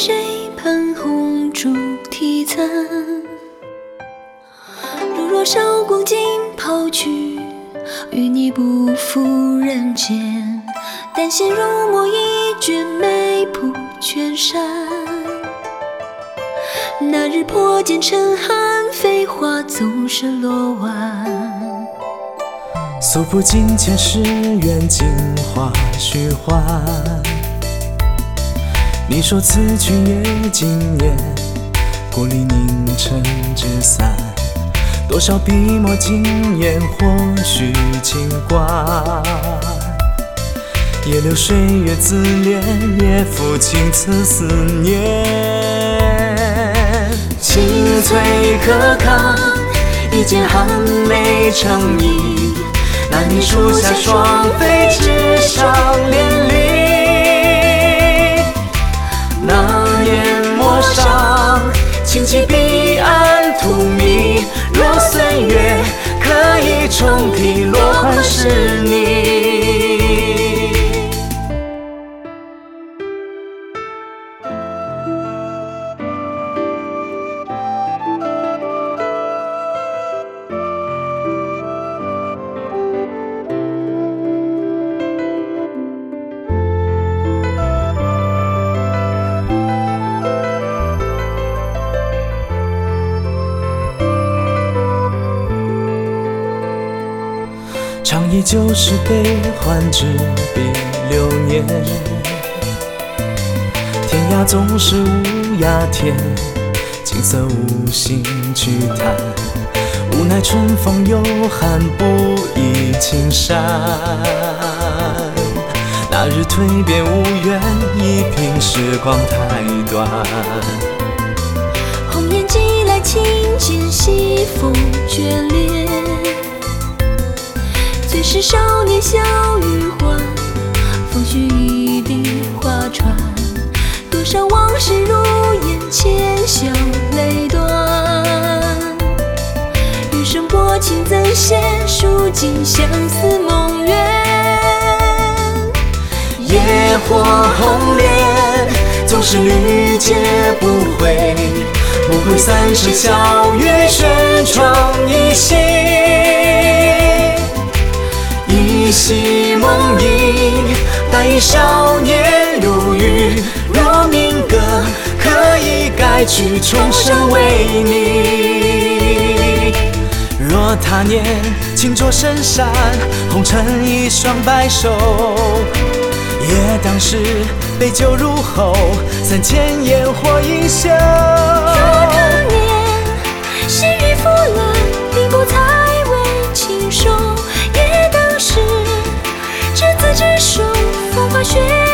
谁喷红烛提残？如若韶光尽抛去，与你不负人间。丹心如墨一卷，眉谱全删。那日破茧成寒，飞花总是落晚。诉不尽前世缘，镜花虚幻。你说此去也经年，故里凝成纸伞。多少笔墨惊艳，或许轻挂。也留岁月自怜，也抚青瓷思念。青翠可堪，一剑寒梅成衣。那年树下双飞，纸上连理。重提，落款是你。依旧时悲欢，执笔流年。天涯总是无涯天，景色无心去谈。无奈春风又寒，不依青山。那日蜕变无缘，一凭时光太短。红颜寄来轻剑，西风眷恋。少年笑语欢，风絮一地花船。多少往事如烟，浅笑泪断。余生薄情怎写？数尽相思梦远。野火红莲，总是屡劫不悔。不悔三生笑月，轩窗依稀。忆少年如玉。若命格可以改去，重生为你。若他年轻作深山，红尘一双白首，也当是杯酒入喉，三千烟火映袖。若他年心已腐烂，并不才为情收，也当是执子之手。或许。